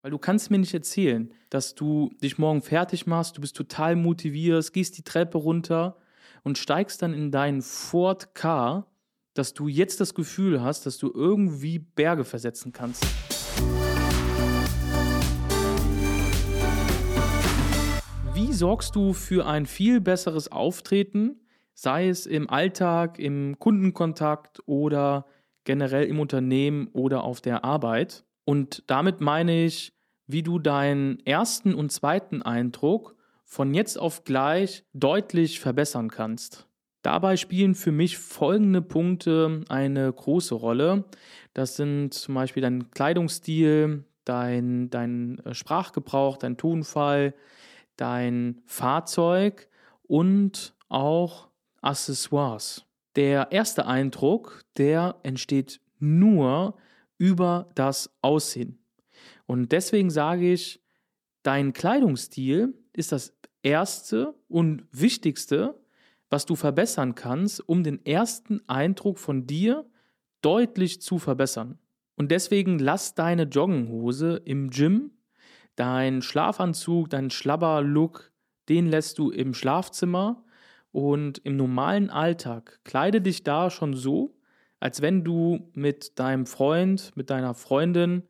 Weil du kannst mir nicht erzählen, dass du dich morgen fertig machst, du bist total motiviert, gehst die Treppe runter und steigst dann in deinen Ford Car, dass du jetzt das Gefühl hast, dass du irgendwie Berge versetzen kannst. Wie sorgst du für ein viel besseres Auftreten, sei es im Alltag, im Kundenkontakt oder generell im Unternehmen oder auf der Arbeit? Und damit meine ich, wie du deinen ersten und zweiten Eindruck von jetzt auf gleich deutlich verbessern kannst. Dabei spielen für mich folgende Punkte eine große Rolle. Das sind zum Beispiel dein Kleidungsstil, dein, dein äh, Sprachgebrauch, dein Tonfall, dein Fahrzeug und auch Accessoires. Der erste Eindruck, der entsteht nur über das Aussehen. Und deswegen sage ich, dein Kleidungsstil ist das Erste und Wichtigste, was du verbessern kannst, um den ersten Eindruck von dir deutlich zu verbessern. Und deswegen lass deine Joggenhose im Gym, dein Schlafanzug, dein Schlabber-Look, den lässt du im Schlafzimmer und im normalen Alltag kleide dich da schon so, als wenn du mit deinem Freund, mit deiner Freundin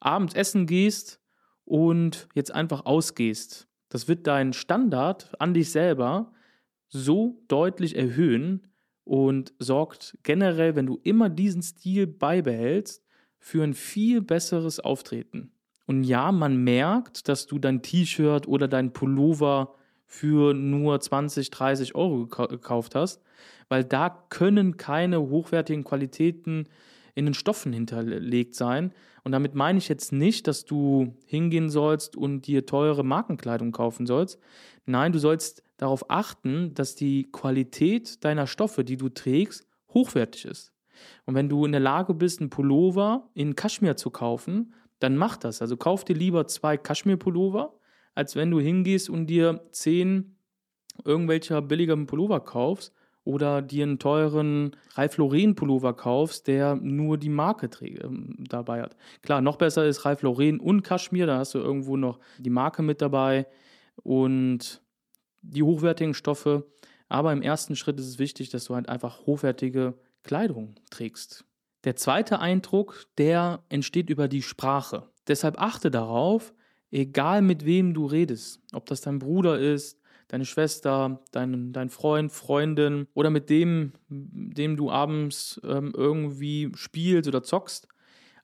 abends essen gehst und jetzt einfach ausgehst. Das wird deinen Standard an dich selber so deutlich erhöhen und sorgt generell, wenn du immer diesen Stil beibehältst, für ein viel besseres Auftreten. Und ja, man merkt, dass du dein T-Shirt oder dein Pullover für nur 20, 30 Euro gekauft hast, weil da können keine hochwertigen Qualitäten in den Stoffen hinterlegt sein. Und damit meine ich jetzt nicht, dass du hingehen sollst und dir teure Markenkleidung kaufen sollst. Nein, du sollst darauf achten, dass die Qualität deiner Stoffe, die du trägst, hochwertig ist. Und wenn du in der Lage bist, einen Pullover in Kaschmir zu kaufen, dann mach das. Also kauf dir lieber zwei Kaschmir-Pullover, als wenn du hingehst und dir zehn irgendwelcher billiger Pullover kaufst oder dir einen teuren Ralph Lauren Pullover kaufst, der nur die Marke äh, dabei hat. Klar, noch besser ist Ralph Lauren und Kaschmir, da hast du irgendwo noch die Marke mit dabei und die hochwertigen Stoffe. Aber im ersten Schritt ist es wichtig, dass du halt einfach hochwertige Kleidung trägst. Der zweite Eindruck, der entsteht über die Sprache. Deshalb achte darauf, egal mit wem du redest, ob das dein Bruder ist, deine Schwester, dein, dein Freund, Freundin oder mit dem, dem du abends ähm, irgendwie spielst oder zockst,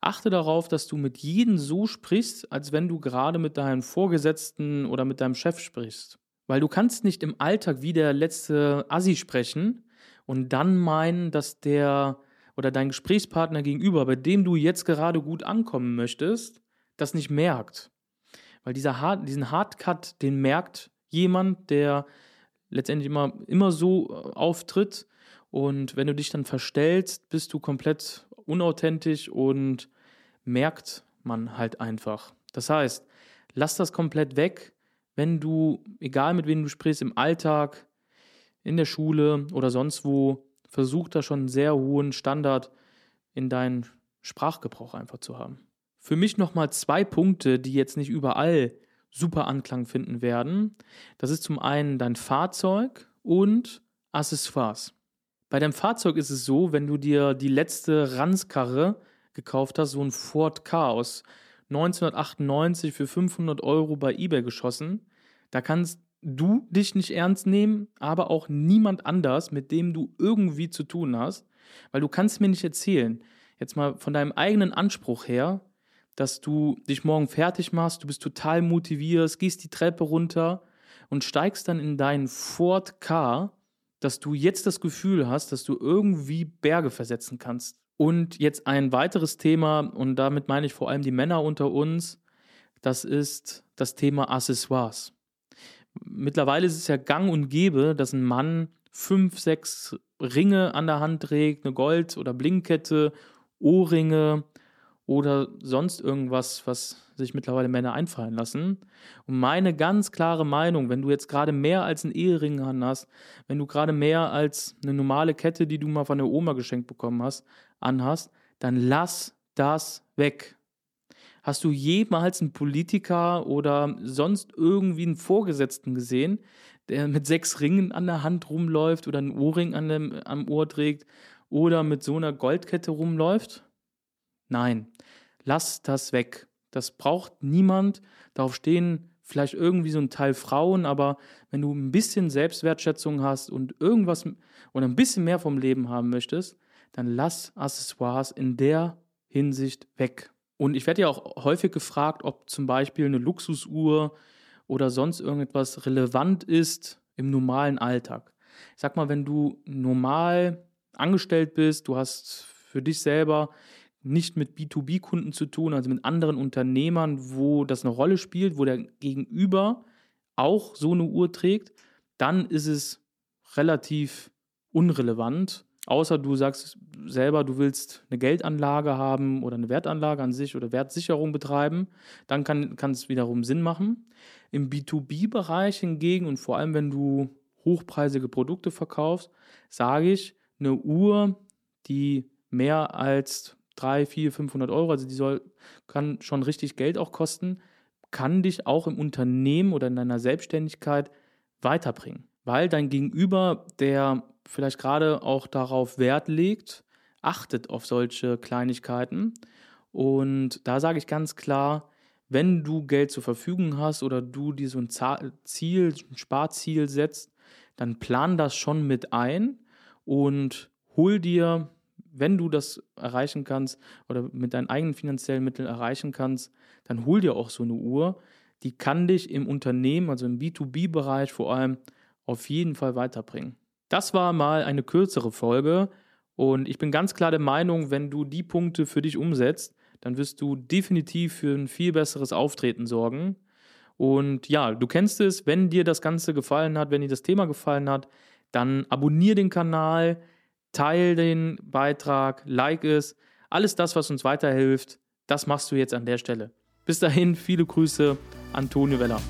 achte darauf, dass du mit jedem so sprichst, als wenn du gerade mit deinem Vorgesetzten oder mit deinem Chef sprichst. Weil du kannst nicht im Alltag wie der letzte Assi sprechen und dann meinen, dass der oder dein Gesprächspartner gegenüber, bei dem du jetzt gerade gut ankommen möchtest, das nicht merkt. Weil dieser Hard, diesen Hardcut, den merkt jemand, der letztendlich immer, immer so äh, auftritt. Und wenn du dich dann verstellst, bist du komplett unauthentisch und merkt man halt einfach. Das heißt, lass das komplett weg, wenn du, egal mit wem du sprichst, im Alltag, in der Schule oder sonst wo, versuch da schon einen sehr hohen Standard in deinen Sprachgebrauch einfach zu haben. Für mich nochmal zwei Punkte, die jetzt nicht überall super Anklang finden werden. Das ist zum einen dein Fahrzeug und Accessoires. Bei deinem Fahrzeug ist es so, wenn du dir die letzte Ranzkarre gekauft hast, so ein Ford aus 1998 für 500 Euro bei eBay geschossen, da kannst du dich nicht ernst nehmen, aber auch niemand anders, mit dem du irgendwie zu tun hast, weil du kannst mir nicht erzählen, jetzt mal von deinem eigenen Anspruch her, dass du dich morgen fertig machst, du bist total motiviert, gehst die Treppe runter und steigst dann in deinen Ford Car, dass du jetzt das Gefühl hast, dass du irgendwie Berge versetzen kannst. Und jetzt ein weiteres Thema, und damit meine ich vor allem die Männer unter uns, das ist das Thema Accessoires. Mittlerweile ist es ja gang und gäbe, dass ein Mann fünf, sechs Ringe an der Hand trägt, eine Gold- oder Blinkkette, Ohrringe, oder sonst irgendwas, was sich mittlerweile Männer einfallen lassen. Und meine ganz klare Meinung, wenn du jetzt gerade mehr als einen Ehering hast, wenn du gerade mehr als eine normale Kette, die du mal von der Oma geschenkt bekommen hast, anhast, dann lass das weg. Hast du jemals einen Politiker oder sonst irgendwie einen Vorgesetzten gesehen, der mit sechs Ringen an der Hand rumläuft oder einen Ohrring an dem, am Ohr trägt oder mit so einer Goldkette rumläuft? Nein, lass das weg. Das braucht niemand. Darauf stehen vielleicht irgendwie so ein Teil Frauen, aber wenn du ein bisschen Selbstwertschätzung hast und irgendwas oder ein bisschen mehr vom Leben haben möchtest, dann lass Accessoires in der Hinsicht weg. Und ich werde ja auch häufig gefragt, ob zum Beispiel eine Luxusuhr oder sonst irgendetwas relevant ist im normalen Alltag. Ich sag mal, wenn du normal angestellt bist, du hast für dich selber nicht mit B2B-Kunden zu tun, also mit anderen Unternehmern, wo das eine Rolle spielt, wo der Gegenüber auch so eine Uhr trägt, dann ist es relativ unrelevant. Außer du sagst selber, du willst eine Geldanlage haben oder eine Wertanlage an sich oder Wertsicherung betreiben, dann kann, kann es wiederum Sinn machen. Im B2B-Bereich hingegen und vor allem, wenn du hochpreisige Produkte verkaufst, sage ich, eine Uhr, die mehr als 3, 4, 500 Euro, also die soll, kann schon richtig Geld auch kosten, kann dich auch im Unternehmen oder in deiner Selbstständigkeit weiterbringen. Weil dein Gegenüber, der vielleicht gerade auch darauf Wert legt, achtet auf solche Kleinigkeiten. Und da sage ich ganz klar, wenn du Geld zur Verfügung hast oder du dir so ein Ziel, ein Sparziel setzt, dann plan das schon mit ein und hol dir wenn du das erreichen kannst oder mit deinen eigenen finanziellen Mitteln erreichen kannst, dann hol dir auch so eine Uhr. Die kann dich im Unternehmen, also im B2B-Bereich vor allem, auf jeden Fall weiterbringen. Das war mal eine kürzere Folge und ich bin ganz klar der Meinung, wenn du die Punkte für dich umsetzt, dann wirst du definitiv für ein viel besseres Auftreten sorgen. Und ja, du kennst es, wenn dir das Ganze gefallen hat, wenn dir das Thema gefallen hat, dann abonniere den Kanal, teile den Beitrag, like es. Alles das, was uns weiterhilft, das machst du jetzt an der Stelle. Bis dahin, viele Grüße, Antonio Weller.